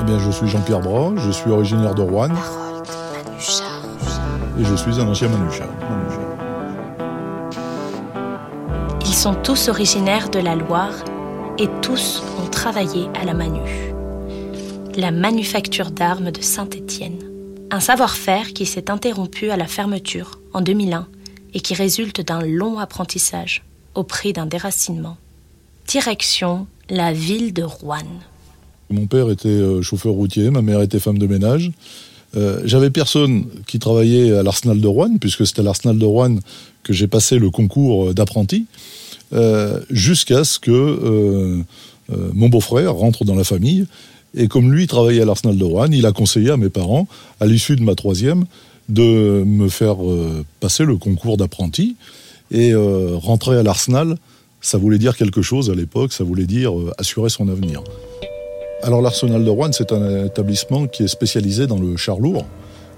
Eh bien, je suis Jean-Pierre Bras, je suis originaire de Rouen. Et je suis un ancien Manuchard. Ils sont tous originaires de la Loire et tous ont travaillé à la Manu, la manufacture d'armes de Saint-Étienne. Un savoir-faire qui s'est interrompu à la fermeture en 2001 et qui résulte d'un long apprentissage au prix d'un déracinement. Direction la ville de Rouen. Mon père était euh, chauffeur routier, ma mère était femme de ménage. Euh, j'avais personne qui travaillait à l'arsenal de Rouen, puisque c'était à l'arsenal de Rouen que j'ai passé le concours d'apprenti, euh, jusqu'à ce que mon beau-frère rentre dans la famille. Et comme lui travaillait à l'arsenal de Rouen, il a conseillé à mes parents, à l'issue de ma troisième, de me faire passer le concours d'apprenti. Et rentrer à l'arsenal, ça voulait dire quelque chose à l'époque, ça voulait dire assurer son avenir. Alors l'Arsenal de Rouen, c'est un établissement qui est spécialisé dans le char lourd.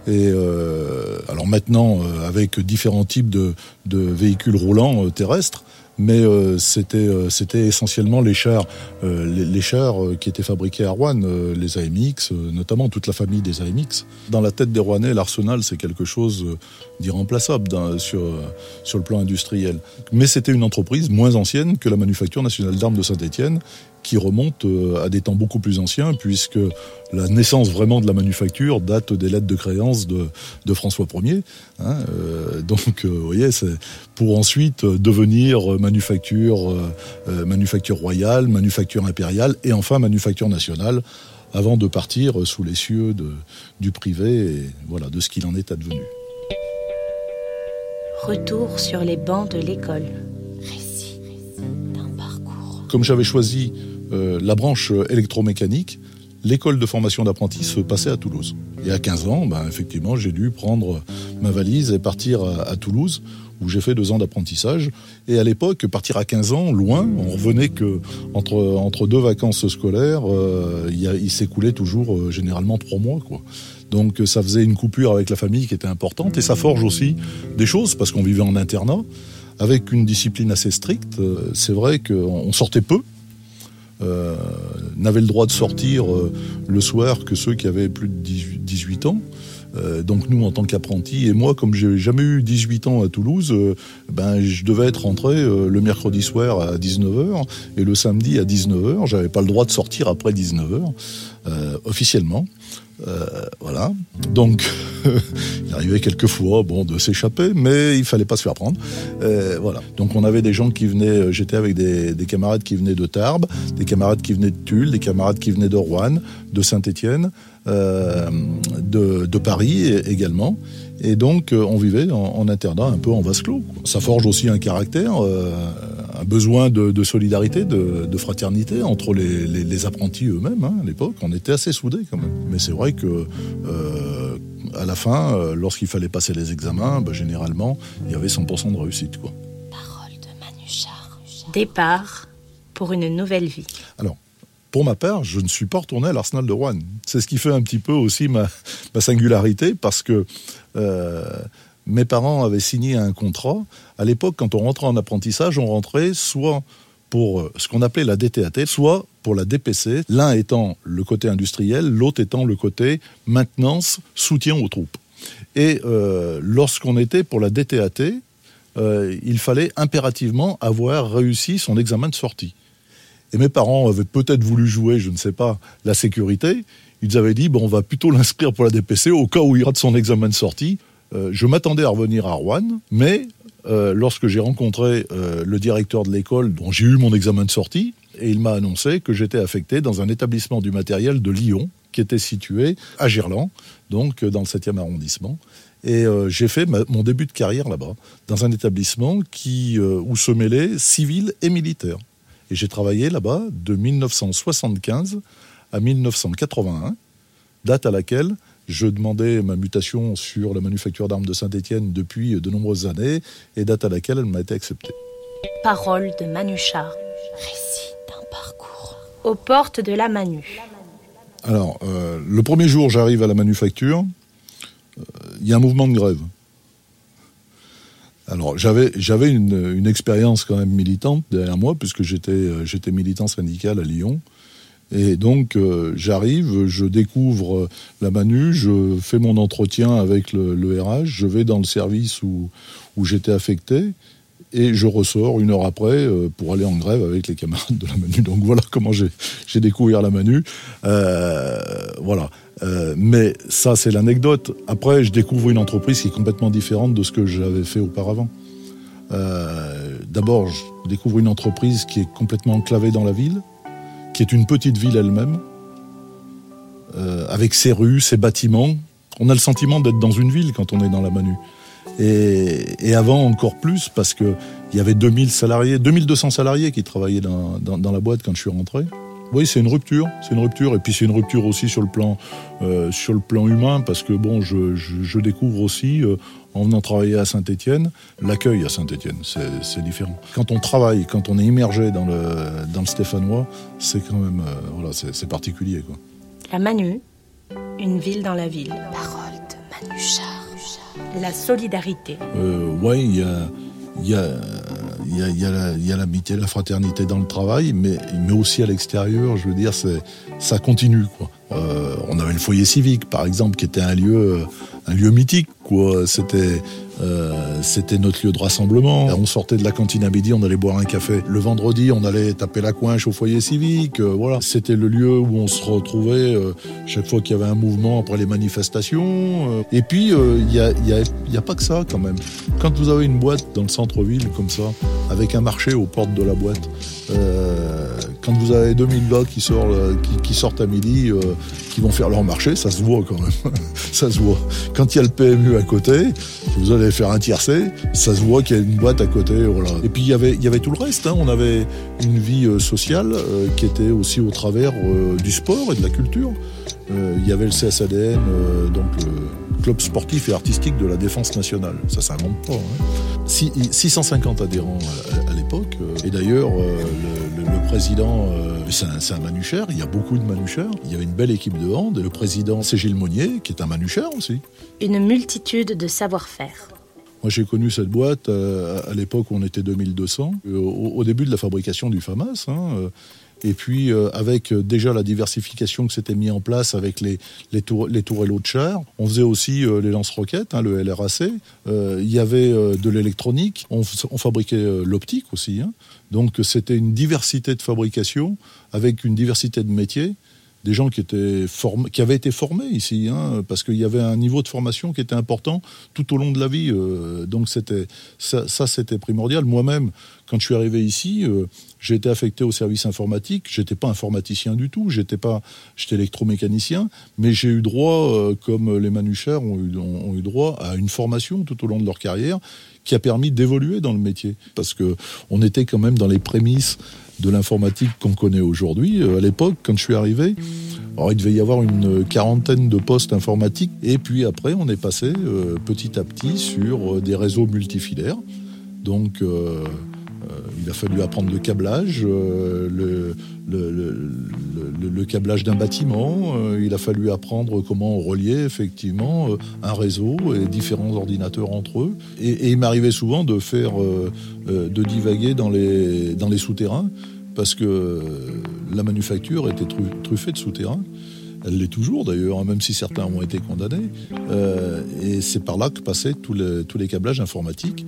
Et euh, alors maintenant, euh, avec différents types de, véhicules roulants euh, terrestres, mais c'était c'était essentiellement les chars les, chars qui étaient fabriqués à Rouen, les AMX, notamment toute la famille des AMX. Dans la tête des Rouennais, l'arsenal c'est quelque chose d'irremplaçable sur sur le plan industriel. Mais c'était une entreprise moins ancienne que la Manufacture nationale d'armes de Saint-Étienne qui remonte euh, à des temps beaucoup plus anciens, puisque la naissance vraiment de la manufacture date des lettres de créance de, François Ier. Hein, euh, donc, euh, vous voyez, c'est pour ensuite devenir manufacture, manufacture royale, manufacture impériale et enfin manufacture nationale, avant de partir sous les cieux de, du privé et voilà de ce qu'il en est advenu. Retour sur les bancs de l'école. Récit d'un parcours. Comme j'avais choisi euh, la branche électromécanique, l'école de formation d'apprentis se passait à Toulouse. Et à 15 ans, ben, effectivement, j'ai dû prendre ma valise et partir à, Toulouse, où j'ai fait deux ans d'apprentissage. Et à l'époque, partir à 15 ans, loin, on revenait que entre, deux vacances scolaires, euh, il, s'écoulait toujours euh, généralement trois mois. Donc ça faisait une coupure avec la famille qui était importante, et ça forge aussi des choses, parce qu'on vivait en internat, avec une discipline assez stricte. C'est vrai qu'on sortait peu, euh, n'avaient le droit de sortir euh, le soir que ceux qui avaient plus de 18, ans. Euh, donc nous, en tant qu'apprentis, et moi, comme j'ai jamais eu 18 ans à Toulouse, ben je devais être rentré le mercredi soir à 19h et le samedi à 19h. J'avais pas le droit de sortir après 19h officiellement. Euh, voilà. Donc, il arrivait quelquefois, bon, de s'échapper, mais il fallait pas se faire prendre. Euh, voilà. Donc, on avait des gens qui venaient. Euh, j'étais avec des, camarades qui venaient de Tarbes, des camarades qui venaient de Tulle, des camarades qui venaient de Rouen, de Saint-Étienne, de, de, Paris également. Et donc, on vivait en, internat un peu en vase clos. Ça forge aussi un caractère un besoin de, solidarité, de, fraternité entre les, apprentis eux-mêmes. Hein, à l'époque, on était assez soudés quand même. Mais c'est vrai que euh, à la fin, euh, lorsqu'il fallait passer les examens, bah, généralement, il y avait 100% de réussite. Quoi. Parole de Manuchard. Départ pour une nouvelle vie. Alors, pour ma part, je ne suis pas retourné à l'Arsenal de Rouen. C'est ce qui fait un petit peu aussi ma, singularité, parce que euh, mes parents avaient signé un contrat. À l'époque, quand on rentrait en apprentissage, on rentrait soit pour euh, ce qu'on appelait la DTAT, soit pour la DPC, l'un étant le côté industriel, l'autre étant le côté maintenance, soutien aux troupes. Et euh, lorsqu'on était pour la DTAT, il fallait impérativement avoir réussi son examen de sortie. Et mes parents avaient peut-être voulu jouer, je ne sais pas, la sécurité. Ils avaient dit, bon, on va plutôt l'inscrire pour la DPC au cas où il rate son examen de sortie. Euh, je m'attendais à revenir à Rouen, mais euh, lorsque j'ai rencontré euh, le directeur de l'école, dont j'ai eu mon examen de sortie, et il m'a annoncé que j'étais affecté dans un établissement du matériel de Lyon, qui était situé à Gerland, donc dans le 7e arrondissement. Et j'ai fait mon début de carrière là-bas, dans un établissement qui, où se mêlaient civils et militaires. Et j'ai travaillé là-bas de 1975 à 1981, date à laquelle je demandais ma mutation sur la manufacture d'armes de Saint-Étienne depuis de nombreuses années, et date à laquelle elle m'a été acceptée. Parole de Manuchard. Récit d'un parcours. Aux portes de la Manu. Alors, euh, le premier jour, j'arrive à la manufacture, euh, il y a un mouvement de grève. Alors, j'avais, j'avais une, expérience quand même militante derrière moi, puisque j'étais, euh, j'étais militant syndical à Lyon. Et donc euh, j'arrive, je découvre euh, la Manu, je fais mon entretien avec le, RH, je vais dans le service où, où j'étais affecté et je ressors une heure après pour aller en grève avec les camarades de la Manu. Donc voilà comment j'ai j'ai découvert la Manu. Voilà. Euh, mais ça, c'est l'anecdote. Après, je découvre une entreprise qui est complètement différente de ce que j'avais fait auparavant. Euh, D'abord, je découvre une entreprise qui est complètement enclavée dans la ville, qui est une petite ville elle-même, euh, avec ses rues, ses bâtiments. On a le sentiment d'être dans une ville quand on est dans la Manu. Et, avant encore plus parce que il y avait 2000 salariés, 2200 salariés qui travaillaient dans la boîte quand je suis rentré. Oui, c'est une rupture, c'est une rupture, et puis c'est une rupture aussi sur le plan euh, sur le plan humain parce que bon, je, je, je découvre aussi euh, en venant travailler à Saint-Étienne l'accueil à Saint-Étienne, c'est différent. Quand on travaille, quand on est immergé dans le dans le Stéphanois, c'est quand même euh, voilà, c'est particulier quoi. La Manu, une ville dans la ville. Parole de Manu Char. La solidarité. Euh, ouais, il y a il y a y a, y a l'amitié, la fraternité dans le travail, mais, mais aussi à l'extérieur. Je veux dire, ça continue. Quoi. Euh, on avait le foyer civique, par exemple, qui était un lieu, un lieu mythique. Euh, c'était notre lieu de rassemblement. On sortait de la cantine à midi, on allait boire un café. Le vendredi, on allait taper la coinche au foyer civique. Euh, voilà, c'était le lieu où on se retrouvait euh, chaque fois qu'il y avait un mouvement après les manifestations. Et puis, il y, a, pas que ça quand même. Quand vous avez une boîte dans le centre-ville comme ça, avec un marché aux portes de la boîte, quand vous avez 2000 gars qui sortent, euh, qui, sortent à midi, euh, qui vont faire leur marché, ça se voit quand même. ça se voit. Quand il y a le PMU à côté, vous allez faire un tiercé, ça se voit qu'il y a une boîte à côté. Et puis il y avait, y avait tout le reste. hein. On avait une vie euh, sociale qui était aussi au travers du sport et de la culture. Il y avait le CSADN, donc club sportif et artistique de la défense nationale. Ça s'invente pas. hein. Si- 650 adhérents à, à l'époque. euh, Et d'ailleurs, euh, le, le- le président, euh, c'est un, un manuchère. Il y a beaucoup de manuchères. Il y avait une belle équipe de hand. Et le président, c'est Gilles Monnier, qui est un manuchère aussi. Une multitude de savoir-faire. Moi, j'ai connu cette boîte euh, à l'époque où on était 2200, euh, au, début de la fabrication du FAMAS. hein, euh, et puis, euh, avec euh, déjà la diversification que s'était mis en place avec les, les, tour, les tourellots de char, on faisait aussi euh, les lance-roquettes, hein, le LRAC. Il y avait de l'électronique. On, fabriquait l'optique aussi. hein. Donc, c'était une diversité de fabrication avec une diversité de métiers des gens qui avaient été formés ici, hein, parce qu'il y avait un niveau de formation qui était important tout au long de la vie. euh, donc ça, c'était primordial. Moi-même, quand je suis arrivé ici, euh, j'ai été affecté au service informatique. J'étais pas informaticien du tout. J'étais pas, électromécanicien, mais j'ai eu droit, euh, comme les manuchères ont eu droit à une formation tout au long de leur carrière qui a permis d'évoluer dans le métier, parce que on était quand même dans les prémices de l'informatique qu'on connaît aujourd'hui. Euh, À l'époque, quand je suis arrivé, alors il devait y avoir une quarantaine de postes informatiques, et puis après, on est passé euh, petit à petit sur euh, des réseaux multifilaires. Donc, il a fallu apprendre le câblage, euh, le, câblage d'un bâtiment. euh, il a fallu apprendre comment relier effectivement euh, un réseau et différents ordinateurs entre eux. Et, il m'arrivait souvent de faire, euh, euh, de divaguer dans les, souterrains parce que euh, la manufacture était tru- truffée de souterrains. Elle l'est toujours d'ailleurs, hein, même si certains ont été condamnés. Euh, et c'est par là que passaient tous les câblages informatiques,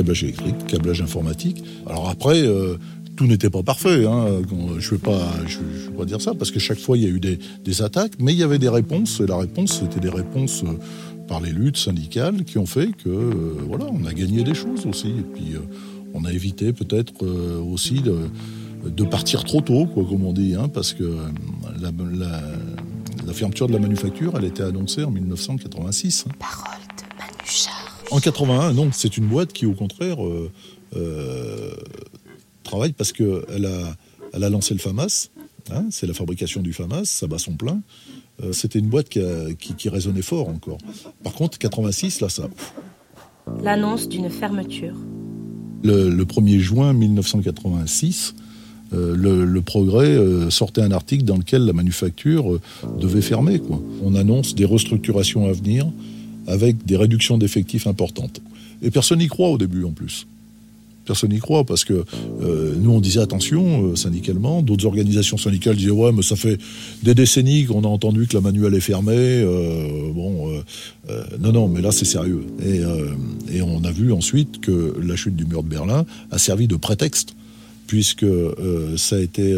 câblage électrique, câblage informatique. Alors après, euh, tout n'était pas parfait. Hein. Je ne vais, pas- dire ça, parce que chaque fois, il y a eu des, attaques, mais il y avait des réponses. Et la réponse, c'était des réponses euh, par les luttes syndicales qui ont fait que, euh, voilà, on a gagné des choses aussi. Et puis, on a évité peut-être aussi de, partir trop tôt, quoi, comme on dit, hein, parce que la, fermeture de la manufacture, elle était annoncée en 1986. hein. Parole. En 81, non, c'est une boîte qui, au contraire, euh, euh, travaille parce qu'elle a, elle a lancé le FAMAS. hein, c'est la fabrication du FAMAS, ça bat son plein. Euh, C'était une boîte qui, a- qui, qui résonnait fort encore. Par contre, 86, là, ça. L'annonce d'une fermeture. Le, le 1er juin 1986, euh, le, le Progrès euh, sortait un article dans lequel la manufacture devait fermer. Quoi. On annonce des restructurations à venir avec des réductions d'effectifs importantes. Et personne n'y croit au début en plus. personne n'y croit parce que euh, nous on disait attention euh, syndicalement, d'autres organisations syndicales disaient ouais mais ça fait des décennies qu'on a entendu que la manuelle est fermée. Euh, bon, non non mais là c'est sérieux et, et, on a vu ensuite que la chute du mur de Berlin a servi de prétexte puisque ça a été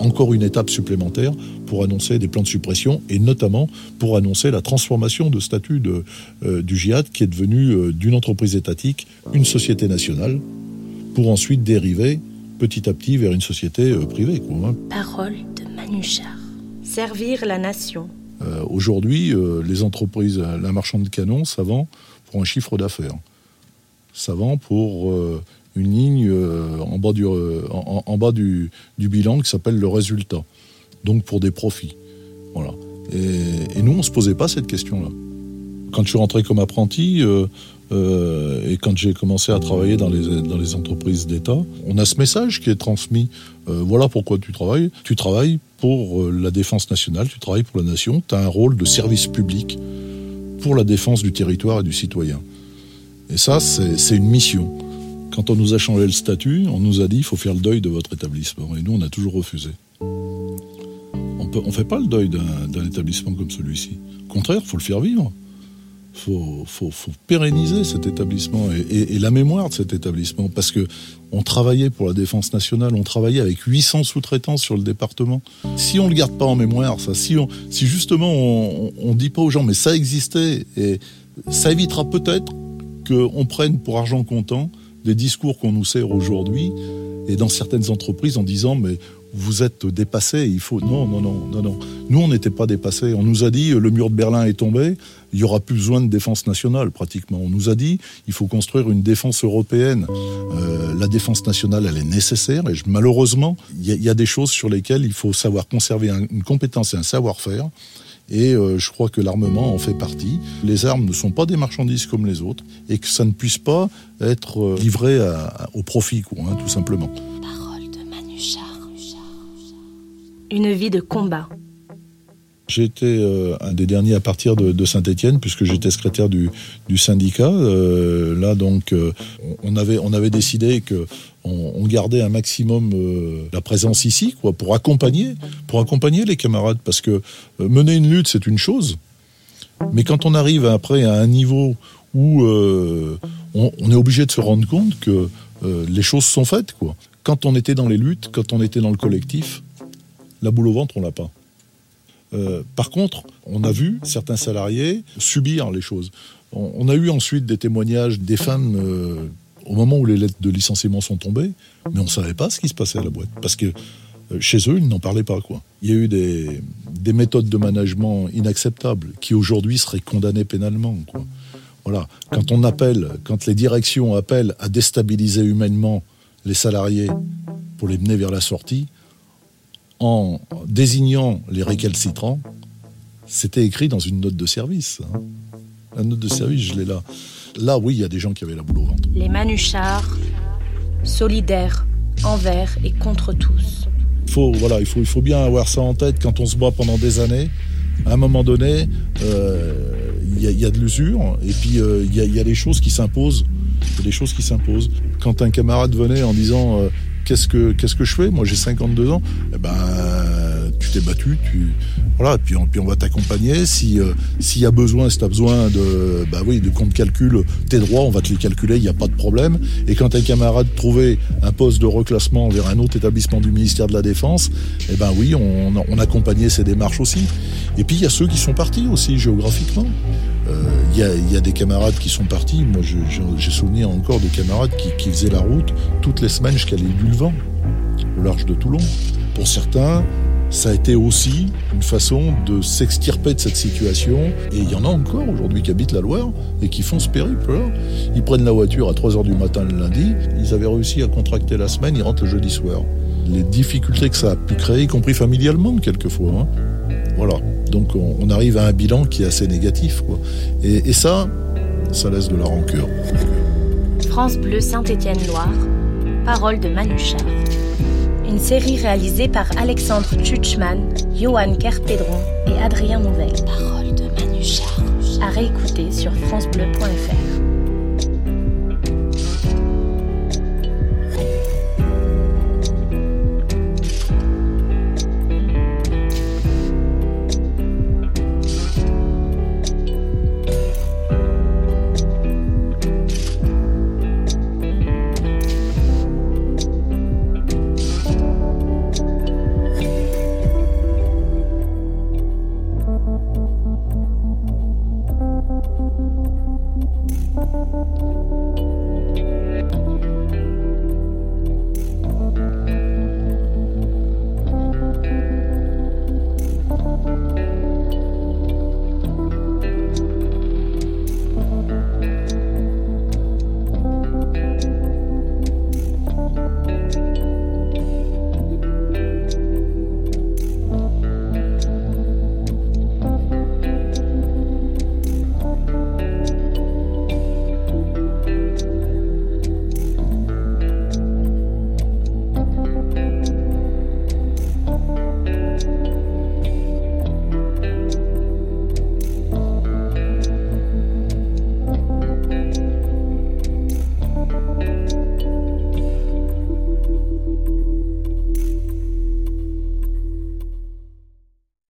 encore une étape supplémentaire pour annoncer des plans de suppression et notamment pour annoncer la transformation de statut de, euh, du djihad qui est devenu euh, d'une entreprise étatique une société nationale pour ensuite dériver petit à petit vers une société euh, privée. Quoi, hein. Parole de Manuchar. Servir la nation. Aujourd'hui, les entreprises, la marchande de canons, ça vend pour un chiffre d'affaires. Ça vend pour une ligne euh, en bas, du, euh, en, bas du, bilan qui s'appelle le résultat. Donc pour des profits. Voilà. Et, nous, on ne se posait pas cette question-là. Quand je suis rentré comme apprenti euh, et quand j'ai commencé à travailler dans les, dans les entreprises d'État, on a ce message qui est transmis. voilà pourquoi tu travailles. Tu travailles pour la défense nationale, tu travailles pour la nation, tu as un rôle de service public pour la défense du territoire et du citoyen. Et ça, c'est une mission. Quand on nous a changé le statut, on nous a dit il faut faire le deuil de votre établissement. Et nous, on a toujours refusé. On ne fait pas le deuil d'un établissement comme celui-ci. Au contraire, il faut le faire vivre. Il faut, pérenniser cet établissement et, la mémoire de cet établissement. Parce que on travaillait pour la défense nationale, on travaillait avec 800 sous-traitants sur le département. Si on ne le garde pas en mémoire, ça, si, justement on ne dit pas aux gens mais ça existait, et ça évitera peut-être qu'on prenne pour argent comptant des discours qu'on nous sert aujourd'hui et dans certaines entreprises en disant mais vous êtes dépassés, il faut non non non non non. Nous on n'était pas dépassés. On nous a dit le mur de Berlin est tombé, il y aura plus besoin de défense nationale pratiquement. On nous a dit il faut construire une défense européenne. Euh, la défense nationale elle est nécessaire et malheureusement il y, a des choses sur lesquelles il faut savoir conserver une compétence et un savoir-faire. Et euh, je crois que l'armement en fait partie. Les armes ne sont pas des marchandises comme les autres et que ça ne puisse pas être euh, livré au profit, quoi, hein, tout simplement. Une vie de combat. J'ai été euh, un des derniers à partir de, Saint-Étienne puisque j'étais secrétaire du, syndicat. là donc, on avait on avait décidé que on, gardait un maximum euh, la présence ici, quoi, pour accompagner, pour accompagner les camarades, parce que euh, mener une lutte, c'est une chose, mais quand on arrive après à un niveau où euh, on, est obligé de se rendre compte que les choses sont faites, quoi. Quand on était dans les luttes, quand on était dans le collectif, la boule au ventre, on l'a pas. Par contre, on a vu certains salariés subir les choses. On, a eu ensuite des témoignages des femmes au moment où les lettres de licenciement sont tombées, mais on ne savait pas ce qui se passait à la boîte. Parce que euh, chez eux, ils n'en parlaient pas. Quoi. Il y a eu des, méthodes de management inacceptables qui aujourd'hui seraient condamnées pénalement. Voilà. Quand on appelle, quand les directions appellent à déstabiliser humainement les salariés pour les mener vers la sortie, en désignant les récalcitrants, c'était écrit dans une note de service. Hein. La note de service, je l'ai là. Là, oui, il y a des gens qui avaient la boule au ventre. Les Manuchards, solidaires envers et contre tous. Il faut, voilà, il faut, il faut bien avoir ça en tête quand on se bat pendant des années. À un moment donné, euh, il y, a de l'usure et puis euh, il y, a des choses qui s'imposent. des choses qui s'imposent. Quand un camarade venait en disant euh, qu'est-ce que qu'est-ce que je fais? Moi, j'ai 52 ans. Eh ben, tu t'es battu, tu voilà, et puis on, puis on va t'accompagner. Si euh, s'il y a besoin, si tu as besoin de bah oui, de qu'on te tes droits, on va te les calculer, il n'y a pas de problème. Et quand un camarade trouvait un poste de reclassement vers un autre établissement du ministère de la Défense, eh ben oui, on, on accompagnait ces démarches aussi. Et puis il y a ceux qui sont partis aussi géographiquement. Il euh, y, a des camarades qui sont partis. Moi, j'ai souvenir encore de camarades qui, qui, faisaient la route toutes les semaines jusqu'à l'île du Levant, au large de Toulon. Pour certains, ça a été aussi une façon de s'extirper de cette situation. Et il y en a encore aujourd'hui qui habitent la Loire et qui font ce périple. -là. Ils prennent la voiture à 3h du matin le lundi, ils avaient réussi à contracter la semaine, ils rentrent le jeudi soir. Les difficultés que ça a pu créer, y compris familialement quelquefois. Hein. Voilà. Donc on, arrive à un bilan qui est assez négatif. Quoi. Et, ça, ça laisse de la rancœur. France Bleu Saint-Étienne-Loire, parole de Manuchard une série réalisée par Alexandre Tchutchman, Johan Kerpédron et Adrien Nouvel. Parole de Manuchard. À réécouter sur FranceBleu.fr.